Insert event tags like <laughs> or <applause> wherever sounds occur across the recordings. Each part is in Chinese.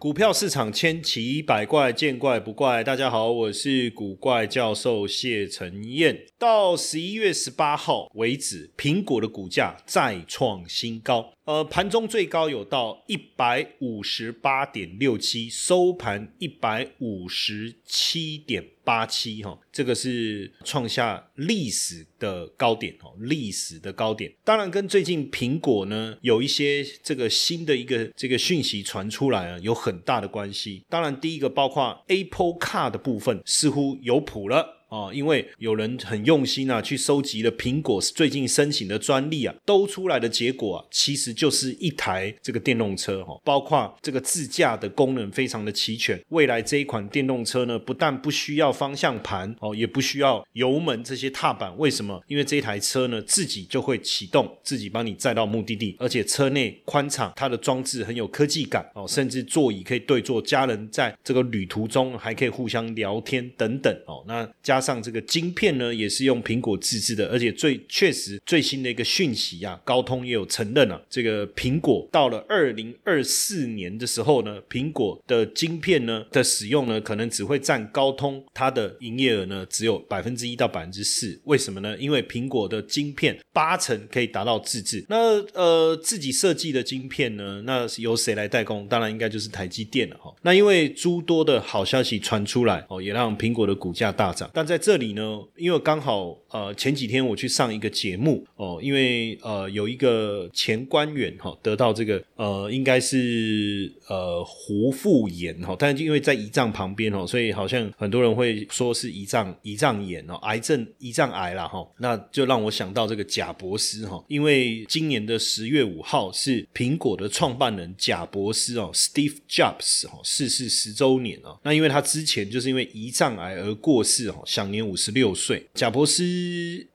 股票市场千奇百怪，见怪不怪。大家好，我是古怪教授谢承彦。到十一月十八号为止，苹果的股价再创新高。呃，盘中最高有到一百五十八点六七，收盘一百五十七点八七，哈，这个是创下历史的高点，哦，历史的高点。当然，跟最近苹果呢有一些这个新的一个这个讯息传出来啊，有很大的关系。当然，第一个包括 Apple Car 的部分似乎有谱了。哦，因为有人很用心啊，去收集了苹果最近申请的专利啊，都出来的结果啊，其实就是一台这个电动车哈，包括这个自驾的功能非常的齐全。未来这一款电动车呢，不但不需要方向盘哦，也不需要油门这些踏板。为什么？因为这台车呢，自己就会启动，自己帮你载到目的地，而且车内宽敞，它的装置很有科技感哦，甚至座椅可以对坐，家人在这个旅途中还可以互相聊天等等哦。那加上这个晶片呢，也是用苹果自制的，而且最确实最新的一个讯息啊，高通也有承认了，这个苹果到了二零二四年的时候呢，苹果的晶片呢的使用呢，可能只会占高通它的营业额呢只有百分之一到百分之四。为什么呢？因为苹果的晶片八成可以达到自制，那呃自己设计的晶片呢，那由谁来代工？当然应该就是台积电了哈。那因为诸多的好消息传出来哦，也让苹果的股价大涨，但在这里呢，因为刚好呃前几天我去上一个节目哦，因为呃有一个前官员哈得到这个呃应该是呃胡腹炎哈，但是因为在胰脏旁边哦，所以好像很多人会说是胰脏胰脏炎哦，癌症胰脏癌了哈，那就让我想到这个贾博斯哈，因为今年的十月五号是苹果的创办人贾博斯哦，Steve Jobs 哦逝世十周年哦，那因为他之前就是因为胰脏癌而过世哦，享年五。十六岁，贾博斯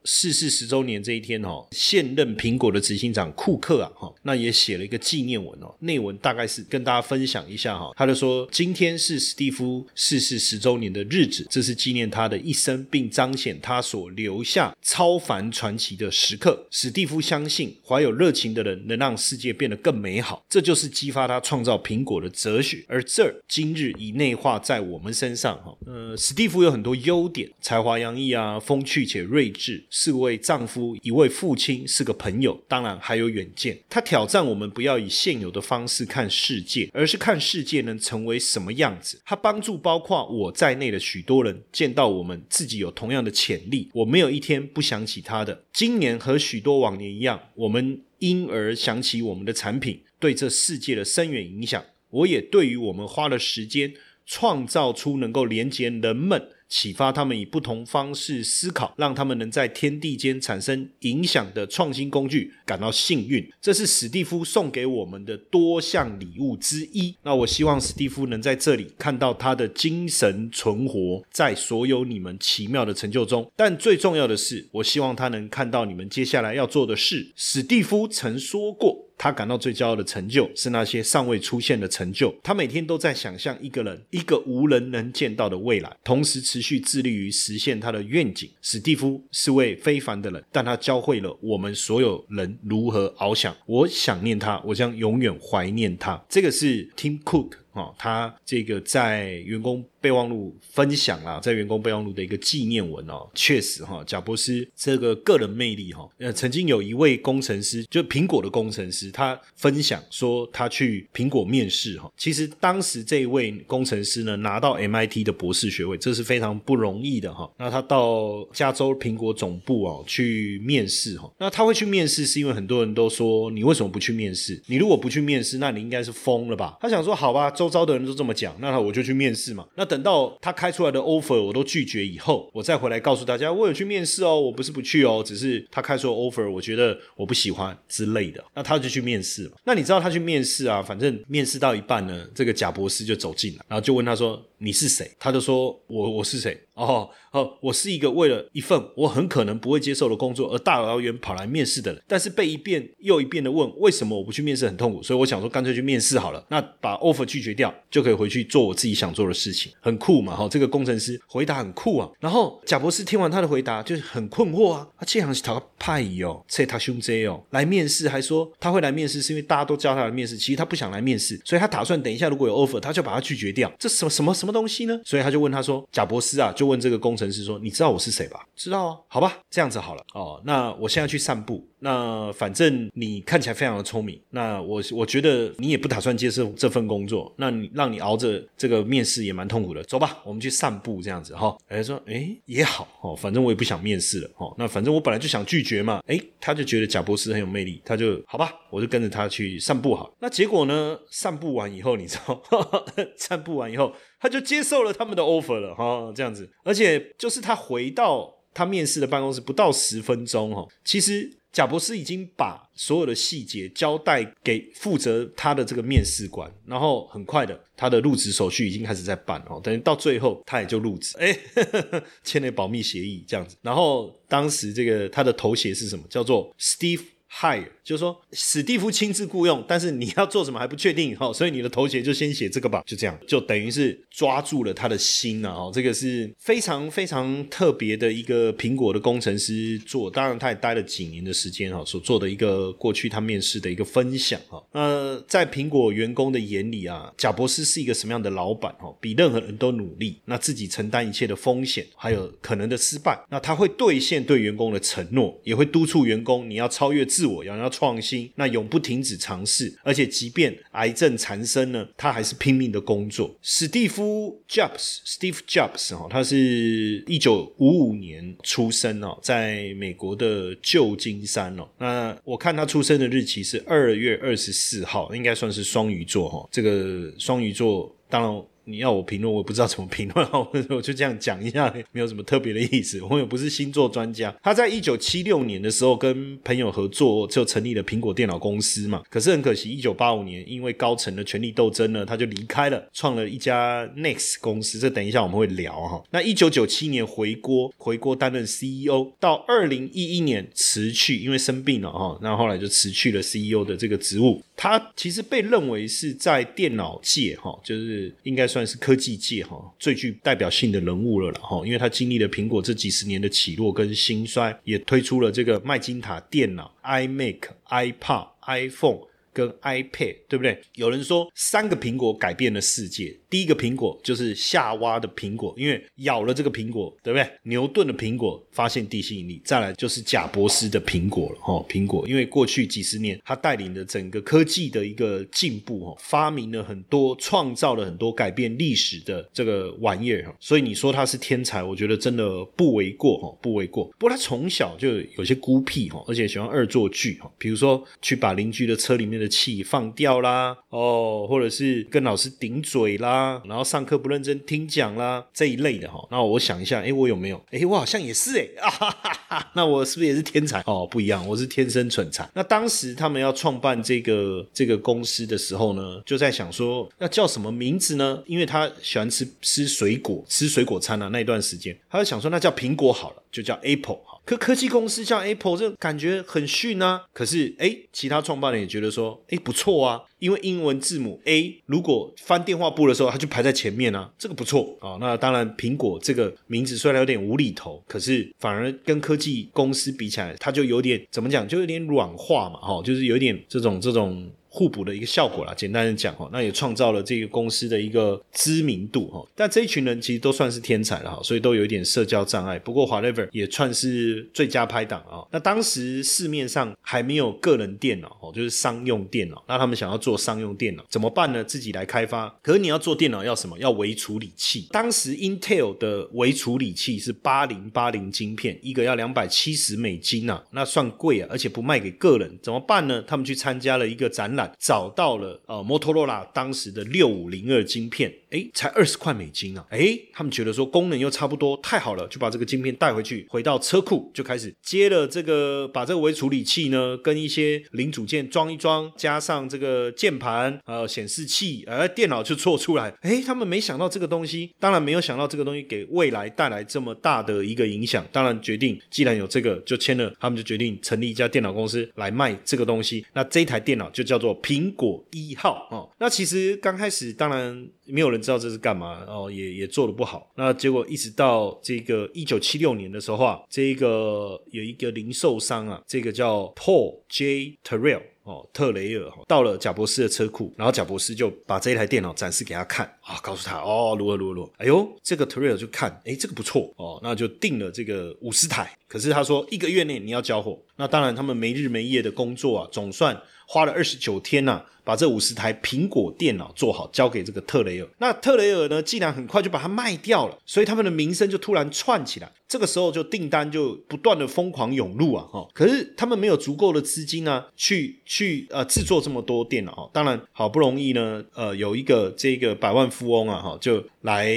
逝世十周年这一天哦，现任苹果的执行长库克啊哈，那也写了一个纪念文哦，内文大概是跟大家分享一下哈，他就说今天是史蒂夫逝世十周年的日子，这是纪念他的一生，并彰显他所留下超凡传奇的时刻。史蒂夫相信，怀有热情的人能让世界变得更美好，这就是激发他创造苹果的哲学。而这今日已内化在我们身上哈。呃，史蒂夫有很多优点，才华。洋溢啊，风趣且睿智，是位丈夫，一位父亲，是个朋友，当然还有远见。他挑战我们不要以现有的方式看世界，而是看世界能成为什么样子。他帮助包括我在内的许多人见到我们自己有同样的潜力。我没有一天不想起他的。今年和许多往年一样，我们因而想起我们的产品对这世界的深远影响。我也对于我们花了时间创造出能够连接人们。启发他们以不同方式思考，让他们能在天地间产生影响的创新工具感到幸运。这是史蒂夫送给我们的多项礼物之一。那我希望史蒂夫能在这里看到他的精神存活在所有你们奇妙的成就中。但最重要的是，我希望他能看到你们接下来要做的事。史蒂夫曾说过。他感到最骄傲的成就是那些尚未出现的成就。他每天都在想象一个人，一个无人能见到的未来，同时持续致力于实现他的愿景。史蒂夫是位非凡的人，但他教会了我们所有人如何翱翔。我想念他，我将永远怀念他。这个是 Tim Cook 啊，他这个在员工。备忘录分享啦，在员工备忘录的一个纪念文哦，确实哈，贾博士这个个人魅力哈，呃，曾经有一位工程师，就苹果的工程师，他分享说他去苹果面试哈，其实当时这一位工程师呢拿到 MIT 的博士学位，这是非常不容易的哈。那他到加州苹果总部哦去面试哈，那他会去面试是因为很多人都说你为什么不去面试？你如果不去面试，那你应该是疯了吧？他想说好吧，周遭的人都这么讲，那我就去面试嘛。那等。等到他开出来的 offer 我都拒绝以后，我再回来告诉大家，我有去面试哦，我不是不去哦，只是他开出的 offer 我觉得我不喜欢之类的，那他就去面试嘛。那你知道他去面试啊？反正面试到一半呢，这个贾博士就走进来，然后就问他说。你是谁？他就说：“我我是谁？哦哦，我是一个为了一份我很可能不会接受的工作而大老远跑来面试的人。但是被一遍又一遍的问为什么我不去面试很痛苦，所以我想说干脆去面试好了。那把 offer 拒绝掉，就可以回去做我自己想做的事情，很酷嘛！哈，这个工程师回答很酷啊。然后贾博士听完他的回答，就是很困惑啊。他这样是他派哦，这他兄弟哦，来面试还说他会来面试，是因为大家都叫他来面试。其实他不想来面试，所以他打算等一下如果有 offer，他就把他拒绝掉。这什么什么什么？什么东西呢？所以他就问他说：“贾博士啊，就问这个工程师说，你知道我是谁吧？知道啊，好吧，这样子好了哦。那我现在去散步。那反正你看起来非常的聪明。那我我觉得你也不打算接受这份工作。那你让你熬着这个面试也蛮痛苦的。走吧，我们去散步这样子哈。哎说哎也好哦，反正我也不想面试了哦。那反正我本来就想拒绝嘛。哎，他就觉得贾博士很有魅力，他就好吧，我就跟着他去散步好。那结果呢？散步完以后，你知道，<laughs> 散步完以后。他就接受了他们的 offer 了哈，这样子，而且就是他回到他面试的办公室不到十分钟哈，其实贾博士已经把所有的细节交代给负责他的这个面试官，然后很快的他的入职手续已经开始在办哦，等于到最后他也就入职，哎，<laughs> 签了保密协议这样子，然后当时这个他的头衔是什么？叫做 Steve。Hi 就是说史蒂夫亲自雇佣，但是你要做什么还不确定哈，<laughs> 所以你的头衔就先写这个吧，就这样，就等于是抓住了他的心啊！哦，这个是非常非常特别的一个苹果的工程师做，当然他也待了几年的时间哈，所做的一个过去他面试的一个分享哈。那在苹果员工的眼里啊，贾博士是一个什么样的老板哈？比任何人都努力，那自己承担一切的风险，还有可能的失败，那他会兑现对员工的承诺，也会督促员工你要超越自。我要要创新，那永不停止尝试，而且即便癌症缠身呢，他还是拼命的工作。史蒂夫 Jobs，Steve Jobs 哈，他是一九五五年出生哦，在美国的旧金山哦。那我看他出生的日期是二月二十四号，应该算是双鱼座哈。这个双鱼座，当然。你要我评论，我也不知道怎么评论，<laughs> 我就这样讲一下，没有什么特别的意思。我也不是星座专家。他在一九七六年的时候跟朋友合作，就成立了苹果电脑公司嘛。可是很可惜，一九八五年因为高层的权力斗争呢，他就离开了，创了一家 Next 公司。这等一下我们会聊哈。那一九九七年回国，回国担任 CEO，到二零一一年辞去，因为生病了哈。那后来就辞去了 CEO 的这个职务。他其实被认为是在电脑界哈，就是应该算是科技界哈最具代表性的人物了了哈，因为他经历了苹果这几十年的起落跟兴衰，也推出了这个麦金塔电脑、iMac、iPad、iPhone。跟 iPad 对不对？有人说三个苹果改变了世界。第一个苹果就是夏娃的苹果，因为咬了这个苹果，对不对？牛顿的苹果发现地心引力。再来就是贾伯斯的苹果了，哈，苹果，因为过去几十年他带领的整个科技的一个进步，哈，发明了很多，创造了很多改变历史的这个玩意儿，所以你说他是天才，我觉得真的不为过，哈，不为过。不过他从小就有些孤僻，哈，而且喜欢恶作剧，哈，比如说去把邻居的车里面的。气放掉啦，哦，或者是跟老师顶嘴啦，然后上课不认真听讲啦这一类的哈。那我想一下，哎，我有没有？哎，我好像也是哎，啊哈哈哈。那我是不是也是天才？哦，不一样，我是天生蠢材。那当时他们要创办这个这个公司的时候呢，就在想说要叫什么名字呢？因为他喜欢吃吃水果，吃水果餐啊。那一段时间，他就想说那叫苹果好了，就叫 Apple 哈。可科技公司像 Apple 这感觉很逊啊，可是哎，其他创办人也觉得说，哎不错啊，因为英文字母 A 如果翻电话簿的时候，它就排在前面啊，这个不错啊。那当然，苹果这个名字虽然有点无厘头，可是反而跟科技公司比起来，它就有点怎么讲，就有点软化嘛，哈，就是有点这种这种。互补的一个效果啦，简单的讲哈，那也创造了这个公司的一个知名度哈。但这一群人其实都算是天才了哈，所以都有一点社交障碍。不过华 ever 也算是最佳拍档啊。那当时市面上还没有个人电脑哦，就是商用电脑。那他们想要做商用电脑，怎么办呢？自己来开发。可是你要做电脑要什么？要微处理器。当时 Intel 的微处理器是八零八零晶片，一个要两百七十美金啊，那算贵啊，而且不卖给个人，怎么办呢？他们去参加了一个展览，找到了呃摩托罗拉当时的六五零二晶片，哎，才二十块美金啊，哎，他们觉得说功能又差不多，太好了，就把这个晶片带回去，回到车库就开始接了这个，把这个微处理器呢跟一些零组件装一装，加上这个键盘呃显示器，而电脑就做出来。哎，他们没想到这个东西，当然没有想到这个东西给未来带来这么大的一个影响。当然决定，既然有这个，就签了，他们就决定成立一家电脑公司来卖这个东西。那这一台电脑就叫做苹果一号哦。那其实刚开始，当然没有人知道这是干嘛哦，也也做的不好。那结果一直到这个一九七六年的时候啊，这个有一个零售商啊，这个叫 Paul J. Terrell。哦，特雷尔哈到了贾博士的车库，然后贾博士就把这一台电脑展示给他看啊，告诉他哦，如何如何如何。哎呦，这个特雷尔就看，哎，这个不错哦，那就定了这个五十台。可是他说一个月内你要交货，那当然他们没日没夜的工作啊，总算花了二十九天呐，把这五十台苹果电脑做好，交给这个特雷尔。那特雷尔呢，既然很快就把它卖掉了，所以他们的名声就突然窜起来。这个时候就订单就不断的疯狂涌入啊，哈！可是他们没有足够的资金呢，去去呃制作这么多电脑。当然好不容易呢，呃有一个这个百万富翁啊，哈，就来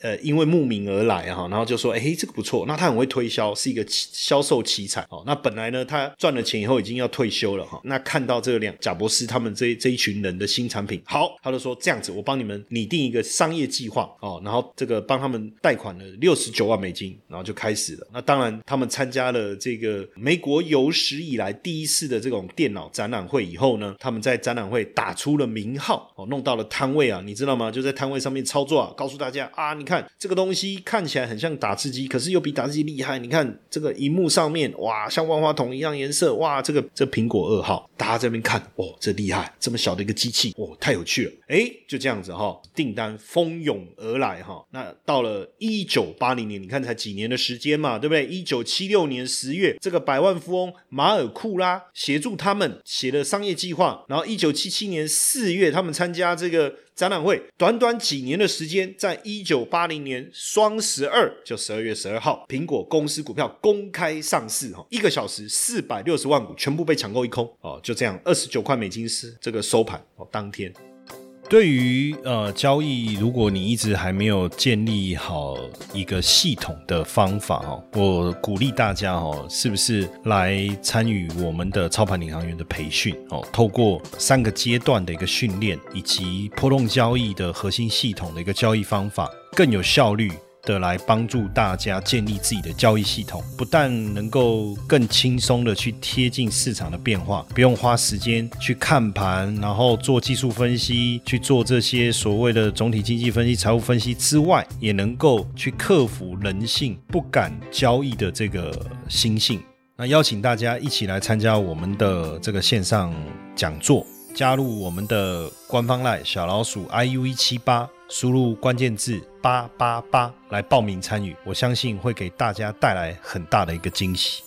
呃因为慕名而来哈，然后就说，哎，这个不错，那他很会推销，是一个销售奇才哦。那本来呢，他赚了钱以后已经要退休了哈，那看到这个两贾博士他们这这一群人的新产品，好，他就说这样子，我帮你们拟定一个商业计划哦，然后这个帮他们贷款了六十九万美金，然后。就开始了。那当然，他们参加了这个美国有史以来第一次的这种电脑展览会以后呢，他们在展览会打出了名号哦，弄到了摊位啊，你知道吗？就在摊位上面操作啊，告诉大家啊，你看这个东西看起来很像打字机，可是又比打字机厉害。你看这个荧幕上面哇，像万花筒一样颜色哇，这个这苹果二号，大家这边看哦，这厉害，这么小的一个机器哦，太有趣了。哎，就这样子哈，订单蜂拥而来哈。那到了一九八零年，你看才几年的。时间嘛，对不对？一九七六年十月，这个百万富翁马尔库拉协助他们写了商业计划，然后一九七七年四月，他们参加这个展览会，短短几年的时间，在一九八零年双十二，就十二月十二号，苹果公司股票公开上市，哈，一个小时四百六十万股全部被抢购一空，哦，就这样，二十九块美金是这个收盘，哦，当天。对于呃交易，如果你一直还没有建立好一个系统的方法哦，我鼓励大家哦，是不是来参与我们的操盘领航员的培训哦？透过三个阶段的一个训练，以及波动交易的核心系统的一个交易方法，更有效率。的来帮助大家建立自己的交易系统，不但能够更轻松的去贴近市场的变化，不用花时间去看盘，然后做技术分析，去做这些所谓的总体经济分析、财务分析之外，也能够去克服人性不敢交易的这个心性。那邀请大家一起来参加我们的这个线上讲座，加入我们的官方 Live 小老鼠 iu 一七八。输入关键字八八八来报名参与，我相信会给大家带来很大的一个惊喜。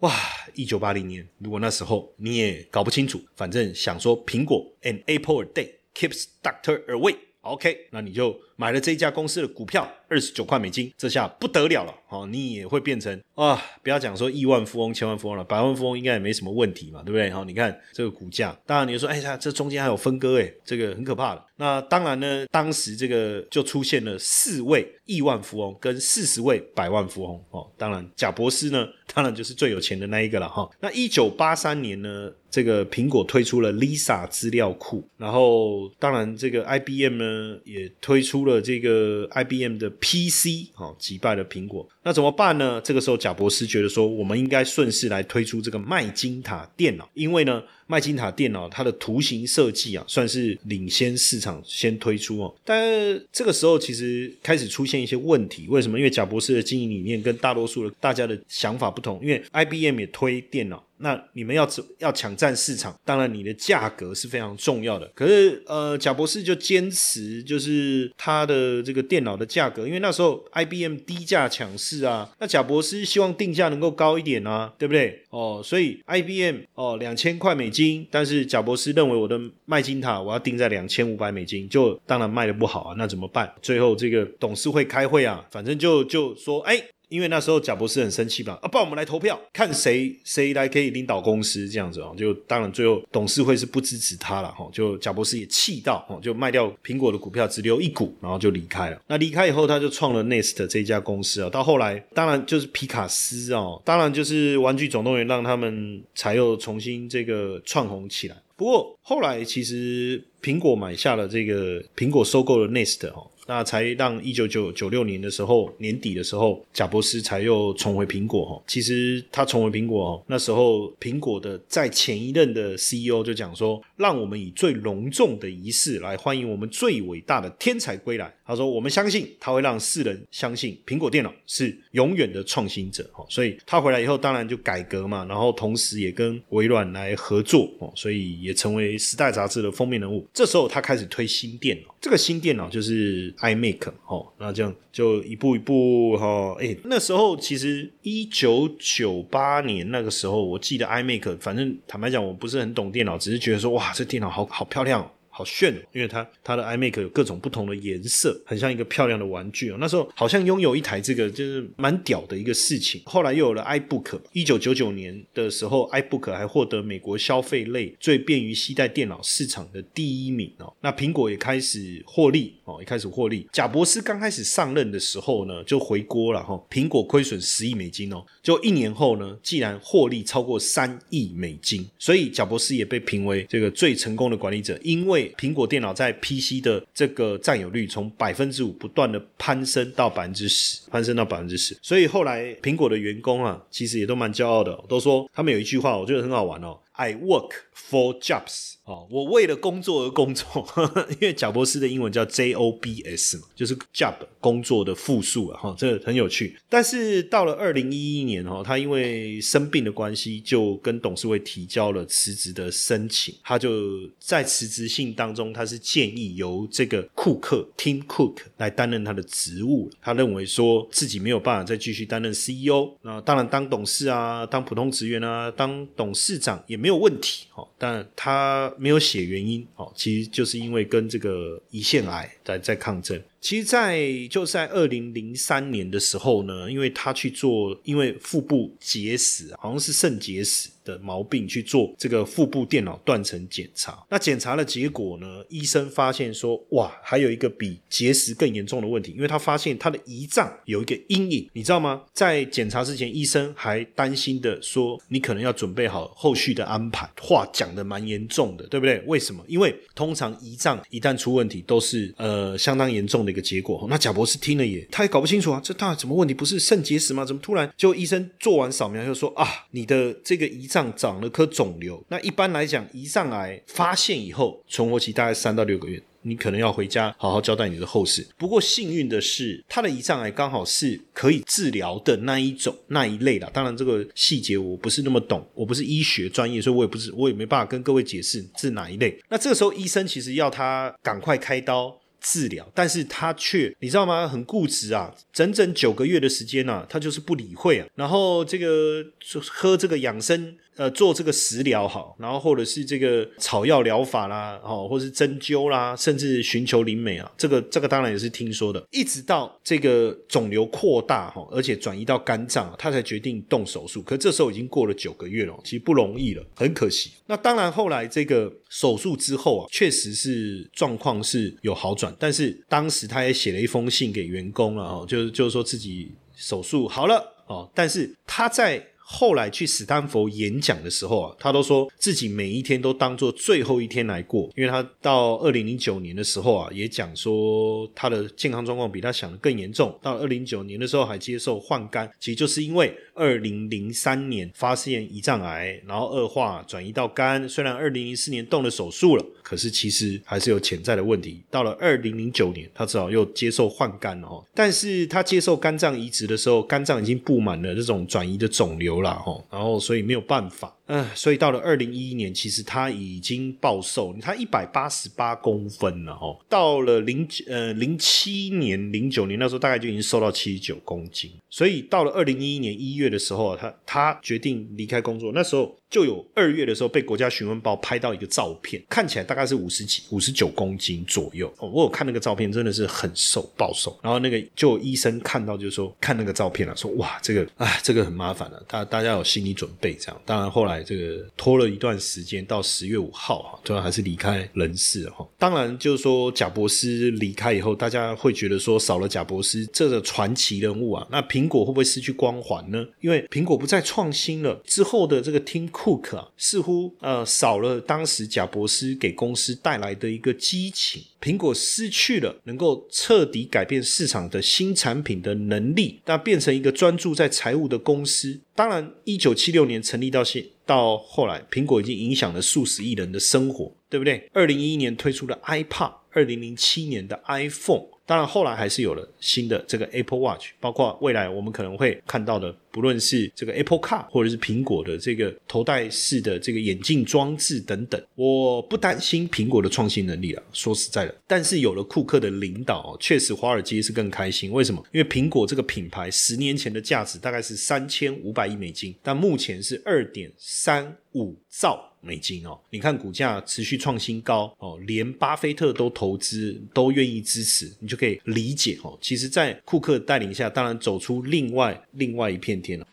哇，一九八零年，如果那时候你也搞不清楚，反正想说苹果 an apple a day keeps doctor away，OK，那你就买了这一家公司的股票。二十九块美金，这下不得了了，好，你也会变成啊，不要讲说亿万富翁、千万富翁了，百万富翁应该也没什么问题嘛，对不对？好，你看这个股价，当然你说，哎呀，这中间还有分割，哎，这个很可怕的。那当然呢，当时这个就出现了四位亿万富翁跟四十位百万富翁，哦，当然贾博士呢，<laughs> 当然就是最有钱的那一个了，哈。那一九八三年呢，这个苹果推出了 Lisa 资料库，然后当然这个 IBM 呢也推出了这个 IBM 的。PC 好击败了苹果，那怎么办呢？这个时候贾博士觉得说，我们应该顺势来推出这个麦金塔电脑，因为呢。麦金塔电脑它的图形设计啊，算是领先市场先推出哦。但这个时候其实开始出现一些问题，为什么？因为贾博士的经营理念跟大多数的大家的想法不同。因为 IBM 也推电脑，那你们要要抢占市场，当然你的价格是非常重要的。可是呃，贾博士就坚持就是他的这个电脑的价格，因为那时候 IBM 低价抢市啊，那贾博士希望定价能够高一点啊，对不对？哦，所以 IBM 哦两千块美金，但是贾博士认为我的麦金塔我要定在两千五百美金，就当然卖的不好啊，那怎么办？最后这个董事会开会啊，反正就就说哎。因为那时候贾博士很生气吧，啊，不我们来投票，看谁谁来可以领导公司这样子哦，就当然最后董事会是不支持他了哈，就贾博士也气到哦，就卖掉苹果的股票，只留一股，然后就离开了。那离开以后，他就创了 Nest 这家公司啊。到后来，当然就是皮卡斯哦，当然就是玩具总动员让他们才又重新这个窜红起来。不过后来其实苹果买下了这个苹果收购了 Nest 哦。那才让一九九九六年的时候年底的时候，贾伯斯才又重回苹果哈。其实他重回苹果那时候苹果的在前一任的 CEO 就讲说，让我们以最隆重的仪式来欢迎我们最伟大的天才归来。他说，我们相信他会让世人相信苹果电脑是永远的创新者哈。所以他回来以后，当然就改革嘛，然后同时也跟微软来合作哦，所以也成为时代杂志的封面人物。这时候他开始推新电脑，这个新电脑就是。iMac 哦，那这样就一步一步哈，哎，那时候其实一九九八年那个时候，我记得 iMac，反正坦白讲，我不是很懂电脑，只是觉得说，哇，这电脑好好漂亮。好炫哦，因为它它的 iMac 有各种不同的颜色，很像一个漂亮的玩具哦。那时候好像拥有一台这个就是蛮屌的一个事情。后来又有了 iBook，一九九九年的时候，iBook 还获得美国消费类最便于携带电脑市场的第一名哦。那苹果也开始获利哦，一开始获利。贾博士刚开始上任的时候呢，就回锅了哈。苹果亏损十亿美金哦，就一年后呢，既然获利超过三亿美金，所以贾博士也被评为这个最成功的管理者，因为。苹果电脑在 PC 的这个占有率从百分之五不断的攀升到百分之十，攀升到百分之十。所以后来苹果的员工啊，其实也都蛮骄傲的，都说他们有一句话，我觉得很好玩哦。I work for jobs 哦，我为了工作而工作，呵 <laughs> 呵因为贾博士的英文叫 J O B S 嘛，就是 job 工作的复数啊，哈，这个很有趣。但是到了二零一一年哈，他因为生病的关系，就跟董事会提交了辞职的申请。他就在辞职信当中，他是建议由这个库克 Tim Cook 来担任他的职务。他认为说自己没有办法再继续担任 CEO，那当然当董事啊，当普通职员啊，当董事长也没。有问题，哦，但他没有写原因，哦，其实就是因为跟这个胰腺癌在在抗争。其实，在就在二零零三年的时候呢，因为他去做，因为腹部结石，好像是肾结石的毛病，去做这个腹部电脑断层检查。那检查的结果呢，医生发现说，哇，还有一个比结石更严重的问题，因为他发现他的胰脏有一个阴影，你知道吗？在检查之前，医生还担心的说，你可能要准备好后续的安排。话讲的蛮严重的，对不对？为什么？因为通常胰脏一旦出问题，都是呃相当严重。的的一个结果，那贾博士听了也，他也搞不清楚啊，这到底什么问题？不是肾结石吗？怎么突然就医生做完扫描就说啊，你的这个胰脏长了颗肿瘤？那一般来讲，胰脏癌发现以后，存活期大概三到六个月。你可能要回家好好交代你的后事。不过幸运的是，他的胰脏癌刚好是可以治疗的那一种那一类的。当然，这个细节我不是那么懂，我不是医学专业，所以我也不是，我也没办法跟各位解释是哪一类。那这个时候，医生其实要他赶快开刀。治疗，但是他却你知道吗？很固执啊，整整九个月的时间呢，他就是不理会啊。然后这个喝这个养生。呃，做这个食疗好，然后或者是这个草药疗法啦，哦，或是针灸啦，甚至寻求灵美啊，这个这个当然也是听说的。一直到这个肿瘤扩大哈，而且转移到肝脏，他才决定动手术。可这时候已经过了九个月了，其实不容易了，很可惜。那当然后来这个手术之后啊，确实是状况是有好转，但是当时他也写了一封信给员工了哦，就是就是说自己手术好了哦，但是他在。后来去斯坦福演讲的时候啊，他都说自己每一天都当做最后一天来过，因为他到二零零九年的时候啊，也讲说他的健康状况比他想的更严重。到二零九年的时候还接受换肝，其实就是因为二零零三年发现胰脏癌，然后恶化转移到肝。虽然二零零四年动了手术了，可是其实还是有潜在的问题。到了二零零九年，他只好又接受换肝了。但是他接受肝脏移植的时候，肝脏已经布满了这种转移的肿瘤了，哦，然后所以没有办法。嗯，所以到了二零一一年，其实他已经暴瘦，他一百八十八公分了哦。到了零呃零七年、零九年那时候，大概就已经瘦到七十九公斤。所以到了二零一一年一月的时候，他他决定离开工作。那时候就有二月的时候被国家询问报拍到一个照片，看起来大概是五十几、五十九公斤左右。哦，我有看那个照片，真的是很瘦、暴瘦。然后那个就医生看到就说看那个照片了，说哇，这个啊，这个很麻烦了，大大家有心理准备这样。当然后来。这个拖了一段时间，到十月五号哈，最后还是离开人世哈。当然，就是说贾博斯离开以后，大家会觉得说少了贾博斯这个传奇人物啊，那苹果会不会失去光环呢？因为苹果不再创新了，之后的这个听 Tim Cook 啊，似乎呃少了当时贾博斯给公司带来的一个激情，苹果失去了能够彻底改变市场的新产品的能力，那变成一个专注在财务的公司。当然，一九七六年成立到现到后来，苹果已经影响了数十亿人的生活，对不对？二零一一年推出的 iPad，二零零七年的 iPhone。当然，后来还是有了新的这个 Apple Watch，包括未来我们可能会看到的，不论是这个 Apple Car，或者是苹果的这个头戴式的这个眼镜装置等等。我不担心苹果的创新能力啊，说实在的，但是有了库克的领导，确实华尔街是更开心。为什么？因为苹果这个品牌十年前的价值大概是三千五百亿美金，但目前是二点三五兆。美金哦，你看股价持续创新高哦，连巴菲特都投资都愿意支持，你就可以理解哦。其实，在库克带领下，当然走出另外另外一片天了。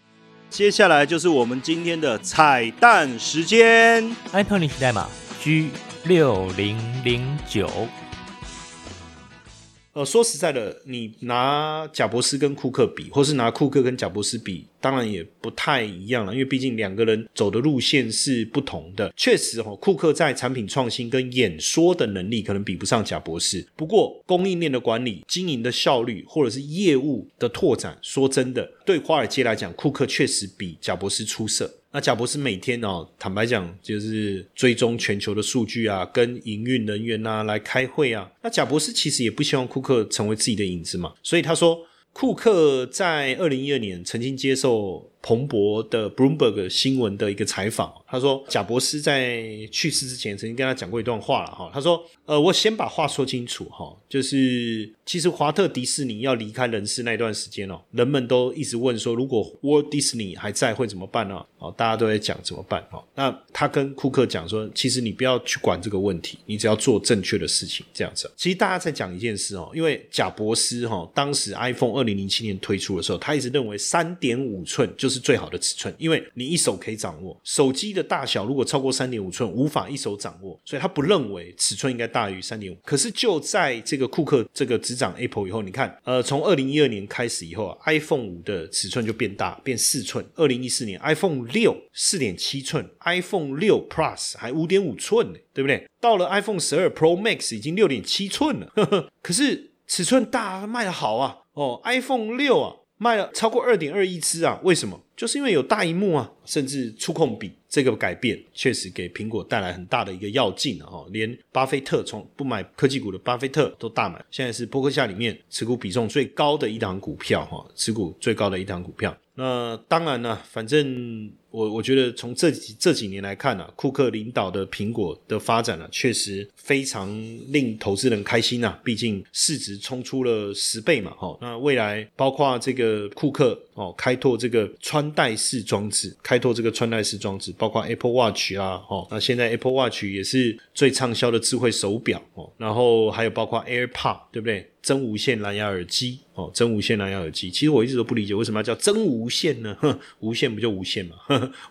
接下来就是我们今天的彩蛋时间，iPhone 历史代码 G 六零零九。呃，说实在的，你拿贾博士跟库克比，或是拿库克跟贾博士比，当然也不太一样了，因为毕竟两个人走的路线是不同的。确实，哈，库克在产品创新跟演说的能力可能比不上贾博士，不过供应链的管理、经营的效率，或者是业务的拓展，说真的，对华尔街来讲，库克确实比贾博士出色。那贾博士每天哦，坦白讲，就是追踪全球的数据啊，跟营运人员呐来开会啊。那贾博士其实也不希望库克成为自己的影子嘛，所以他说，库克在二零一二年曾经接受。彭博的 Bloomberg 新闻的一个采访，他说贾博士在去世之前曾经跟他讲过一段话了哈。他说：“呃，我先把话说清楚哈，就是其实华特迪士尼要离开人世那段时间哦，人们都一直问说，如果 Walt Disney 还在会怎么办呢？哦，大家都在讲怎么办哦。那他跟库克讲说，其实你不要去管这个问题，你只要做正确的事情这样子。其实大家在讲一件事哦，因为贾博士哈，当时 iPhone 二零零七年推出的时候，他一直认为三点五寸就是。是最好的尺寸，因为你一手可以掌握手机的大小，如果超过三点五寸，无法一手掌握，所以他不认为尺寸应该大于三点五。可是就在这个库克这个执掌 Apple 以后，你看，呃，从二零一二年开始以后啊，iPhone 五的尺寸就变大，变四寸。二零一四年 iPhone 六四点七寸，iPhone 六 Plus 还五点五寸呢，对不对？到了 iPhone 十二 Pro Max 已经六点七寸了，<laughs> 可是尺寸大卖的好啊，哦，iPhone 六啊。卖了超过二点二亿只啊！为什么？就是因为有大荧幕啊，甚至触控笔这个改变，确实给苹果带来很大的一个要劲啊！连巴菲特从不买科技股的巴菲特都大买，现在是波克夏里面持股比重最高的一档股票哈，持股最高的一档股票。那当然呢，反正。我我觉得从这几这几年来看呢，库克领导的苹果的发展呢，确实非常令投资人开心呐。毕竟市值冲出了十倍嘛，哈。那未来包括这个库克哦，开拓这个穿戴式装置，开拓这个穿戴式装置，包括 Apple Watch 啦，哦，那现在 Apple Watch 也是最畅销的智慧手表哦。然后还有包括 AirPod，对不对？真无线蓝牙耳机哦，真无线蓝牙耳机。其实我一直都不理解为什么要叫真无线呢？哼，无线不就无线嘛？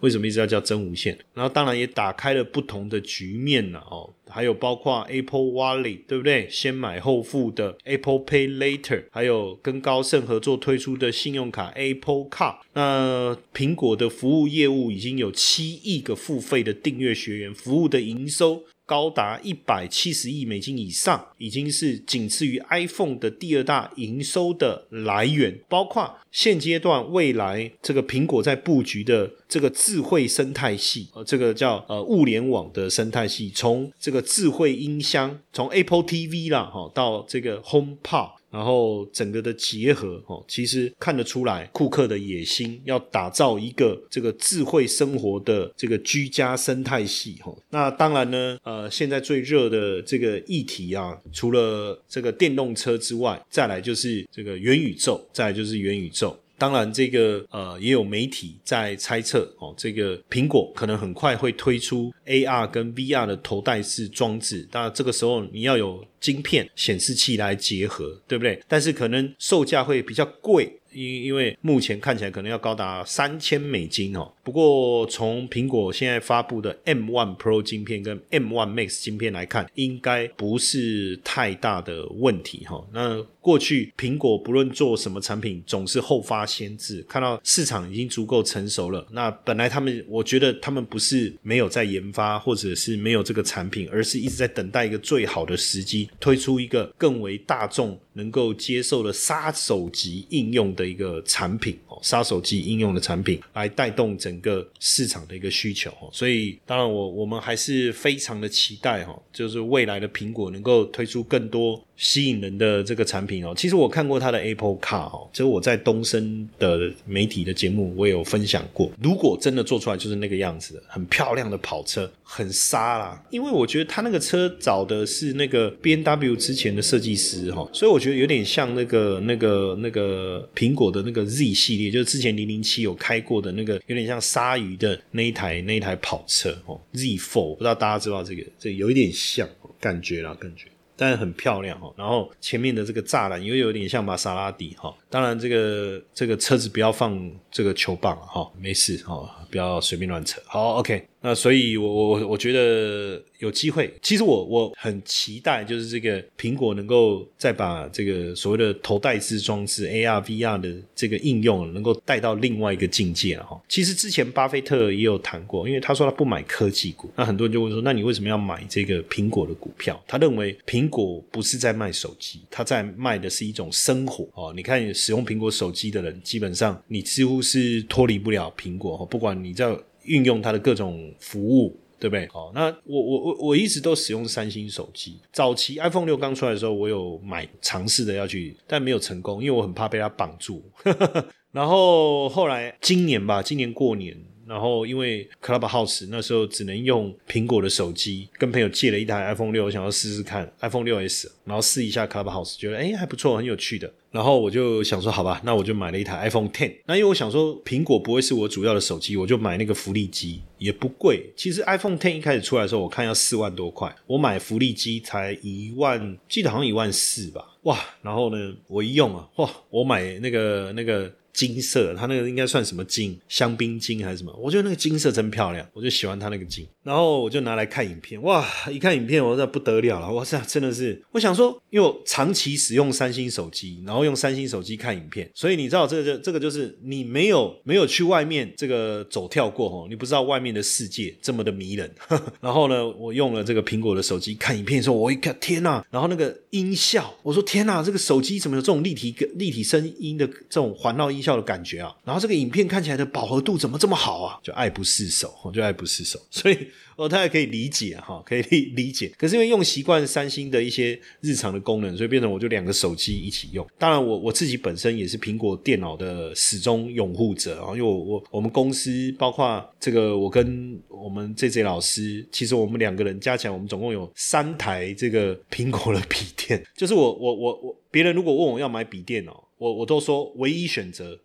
为什么一直要叫真无线？然后当然也打开了不同的局面了哦。还有包括 Apple Wallet，对不对？先买后付的 Apple Pay Later，还有跟高盛合作推出的信用卡 Apple Card。那苹果的服务业务已经有七亿个付费的订阅学员，服务的营收高达一百七十亿美金以上，已经是仅次于 iPhone 的第二大营收的来源。包括现阶段未来这个苹果在布局的这个智慧生态系，呃，这个叫呃物联网的生态系，从这个智慧音箱，从 Apple TV 啦，哈，到这个 HomePod。然后整个的结合哦，其实看得出来库克的野心，要打造一个这个智慧生活的这个居家生态系哈。那当然呢，呃，现在最热的这个议题啊，除了这个电动车之外，再来就是这个元宇宙，再来就是元宇宙。当然，这个呃也有媒体在猜测哦，这个苹果可能很快会推出 AR 跟 VR 的头戴式装置。当然，这个时候你要有晶片显示器来结合，对不对？但是可能售价会比较贵。因因为目前看起来可能要高达三千美金哦。不过从苹果现在发布的 M1 Pro 晶片跟 M1 Max 晶片来看，应该不是太大的问题哈。那过去苹果不论做什么产品，总是后发先至，看到市场已经足够成熟了。那本来他们，我觉得他们不是没有在研发，或者是没有这个产品，而是一直在等待一个最好的时机，推出一个更为大众能够接受的杀手级应用的。一个产品，杀手级应用的产品来带动整个市场的一个需求，所以当然我我们还是非常的期待哈，就是未来的苹果能够推出更多。吸引人的这个产品哦，其实我看过它的 Apple Car 哦，就我在东升的媒体的节目我有分享过。如果真的做出来就是那个样子的，很漂亮的跑车，很沙啦。因为我觉得他那个车找的是那个 B N W 之前的设计师哈，所以我觉得有点像那个那个那个苹果的那个 Z 系列，就是之前零零七有开过的那个，有点像鲨鱼的那一台那一台跑车哦，Z Four，不知道大家知道这个，这有一点像感觉啦，感觉。但是很漂亮哈，然后前面的这个栅栏又有点像玛莎拉蒂哈，当然这个这个车子不要放这个球棒哈，没事哈，不要随便乱扯。好，OK。那所以，我我我觉得有机会。其实我我很期待，就是这个苹果能够再把这个所谓的头戴式装置 AR VR 的这个应用，能够带到另外一个境界了哈。其实之前巴菲特也有谈过，因为他说他不买科技股，那很多人就会说，那你为什么要买这个苹果的股票？他认为苹果不是在卖手机，他在卖的是一种生活哦。你看使用苹果手机的人，基本上你几乎是脱离不了苹果，不管你在。运用它的各种服务，对不对？好，那我我我我一直都使用三星手机。早期 iPhone 六刚出来的时候，我有买尝试着要去，但没有成功，因为我很怕被它绑住。<laughs> 然后后来今年吧，今年过年。然后因为 Clubhouse 那时候只能用苹果的手机，跟朋友借了一台 iPhone 六，想要试试看 iPhone 六 S，然后试一下 Clubhouse，觉得哎还不错，很有趣的。然后我就想说，好吧，那我就买了一台 iPhone Ten。那因为我想说，苹果不会是我主要的手机，我就买那个福利机，也不贵。其实 iPhone Ten 一开始出来的时候，我看要四万多块，我买福利机才一万，记得好像一万四吧。哇，然后呢，我一用啊，哇，我买那个那个。金色，它那个应该算什么金？香槟金还是什么？我觉得那个金色真漂亮，我就喜欢它那个金。然后我就拿来看影片，哇！一看影片，我这不得了了，哇塞，真的是！我想说，因为我长期使用三星手机，然后用三星手机看影片，所以你知道，这个就这个就是你没有没有去外面这个走跳过哦，你不知道外面的世界这么的迷人。<laughs> 然后呢，我用了这个苹果的手机看影片的时候，我一看，天呐！然后那个音效，我说天呐，这个手机怎么有这种立体立体声音的这种环绕音？效的感觉啊，然后这个影片看起来的饱和度怎么这么好啊？就爱不释手，就爱不释手，<laughs> 所以哦，大家可以理解哈，可以理理解。可是因为用习惯三星的一些日常的功能，所以变成我就两个手机一起用。当然，我我自己本身也是苹果电脑的始终拥护者啊，因为我我我们公司包括这个，我跟我们 J J 老师，其实我们两个人加起来，我们总共有三台这个苹果的笔电。就是我我我我，别人如果问我要买笔电哦。我我都说唯一选择，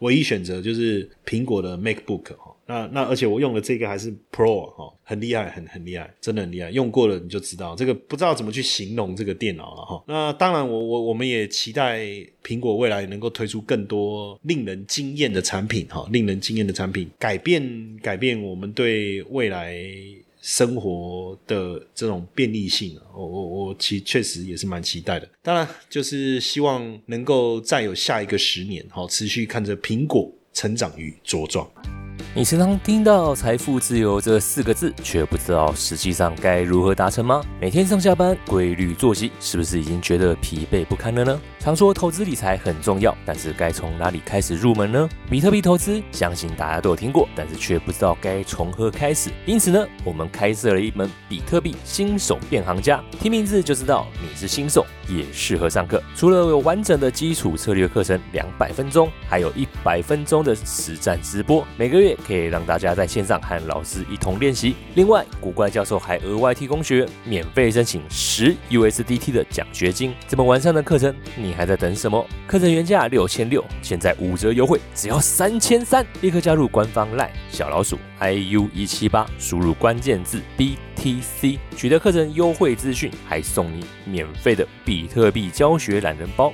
唯一选择就是苹果的 MacBook 哈。那那而且我用的这个还是 Pro 哈，很厉害，很很厉害，真的很厉害。用过了你就知道，这个不知道怎么去形容这个电脑了哈。那当然，我我我们也期待苹果未来能够推出更多令人惊艳的产品哈，令人惊艳的产品，改变改变我们对未来。生活的这种便利性，我我我其确实也是蛮期待的。当然，就是希望能够再有下一个十年，好持续看着苹果成长与茁壮。你时常听到“财富自由”这四个字，却不知道实际上该如何达成吗？每天上下班规律作息，是不是已经觉得疲惫不堪了呢？常说投资理财很重要，但是该从哪里开始入门呢？比特币投资，相信大家都有听过，但是却不知道该从何开始。因此呢，我们开设了一门比特币新手变行家，听名字就知道你是新手，也适合上课。除了有完整的基础策略课程两百分钟，还有一百分钟的实战直播，每个月。可以让大家在线上和老师一同练习。另外，古怪教授还额外提供学员免费申请十 USDT 的奖学金。这么完善的课程，你还在等什么？课程原价六千六，现在五折优惠，只要三千三！立刻加入官方 LINE 小老鼠 IU 一七八，输入关键字 BTC，取得课程优惠资讯，还送你免费的比特币教学懒人包。